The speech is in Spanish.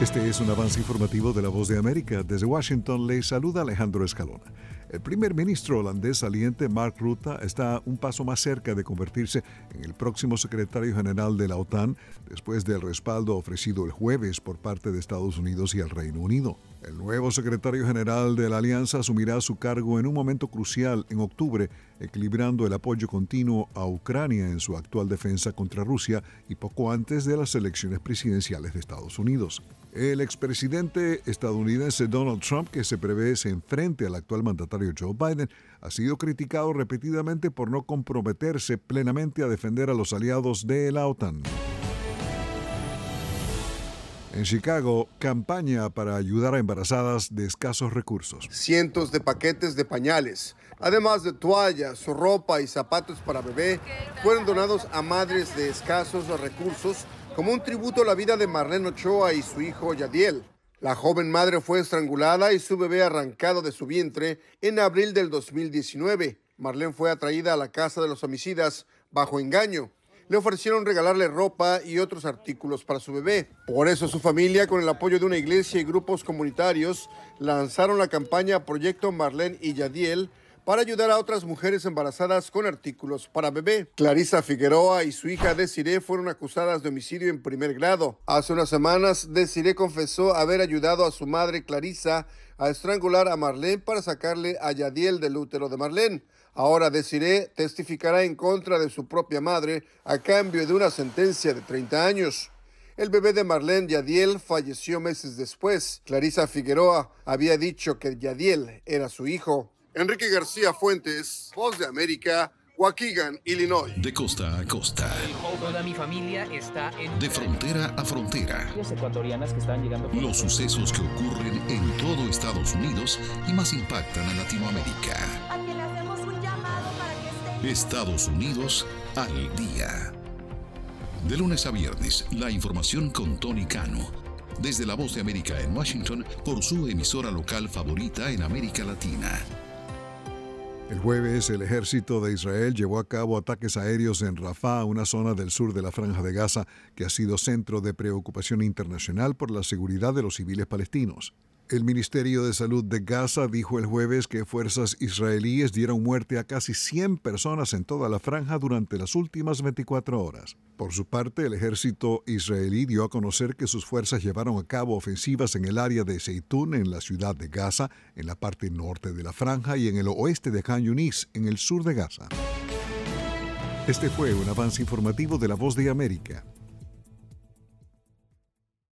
Este es un avance informativo de la Voz de América. Desde Washington le saluda Alejandro Escalona. El primer ministro holandés saliente Mark Rutte está un paso más cerca de convertirse en el próximo secretario general de la OTAN después del respaldo ofrecido el jueves por parte de Estados Unidos y el Reino Unido. El nuevo secretario general de la alianza asumirá su cargo en un momento crucial en octubre, equilibrando el apoyo continuo a Ucrania en su actual defensa contra Rusia y poco antes de las elecciones presidenciales de Estados Unidos. El expresidente estadounidense Donald Trump, que se prevé se enfrente al actual mandatario Joe Biden, ha sido criticado repetidamente por no comprometerse plenamente a defender a los aliados de la OTAN. En Chicago, campaña para ayudar a embarazadas de escasos recursos. Cientos de paquetes de pañales, además de toallas, ropa y zapatos para bebé, fueron donados a madres de escasos recursos como un tributo a la vida de Marlene Ochoa y su hijo Yadiel. La joven madre fue estrangulada y su bebé arrancado de su vientre en abril del 2019. Marlene fue atraída a la casa de los homicidas bajo engaño le ofrecieron regalarle ropa y otros artículos para su bebé. Por eso su familia, con el apoyo de una iglesia y grupos comunitarios, lanzaron la campaña Proyecto Marlene y Yadiel para ayudar a otras mujeres embarazadas con artículos para bebé. Clarisa Figueroa y su hija Desiree fueron acusadas de homicidio en primer grado. Hace unas semanas, Desiree confesó haber ayudado a su madre Clarisa a estrangular a Marlene para sacarle a Yadiel del útero de Marlene. Ahora Desiree testificará en contra de su propia madre a cambio de una sentencia de 30 años. El bebé de Marlene Yadiel falleció meses después. Clarisa Figueroa había dicho que Yadiel era su hijo. Enrique García Fuentes, Voz de América, Waukegan, Illinois. De costa a costa. Toda mi familia está en... De frontera a frontera. ecuatorianas que están llegando... Los sucesos que ocurren en todo Estados Unidos y más impactan a Latinoamérica. Estados Unidos al día. De lunes a viernes, la información con Tony Cano. Desde la Voz de América en Washington por su emisora local favorita en América Latina. El jueves, el ejército de Israel llevó a cabo ataques aéreos en Rafah, una zona del sur de la Franja de Gaza que ha sido centro de preocupación internacional por la seguridad de los civiles palestinos. El Ministerio de Salud de Gaza dijo el jueves que fuerzas israelíes dieron muerte a casi 100 personas en toda la franja durante las últimas 24 horas. Por su parte, el ejército israelí dio a conocer que sus fuerzas llevaron a cabo ofensivas en el área de Zeitún, en la ciudad de Gaza, en la parte norte de la franja y en el oeste de Khan Yunis, en el sur de Gaza. Este fue un avance informativo de la Voz de América.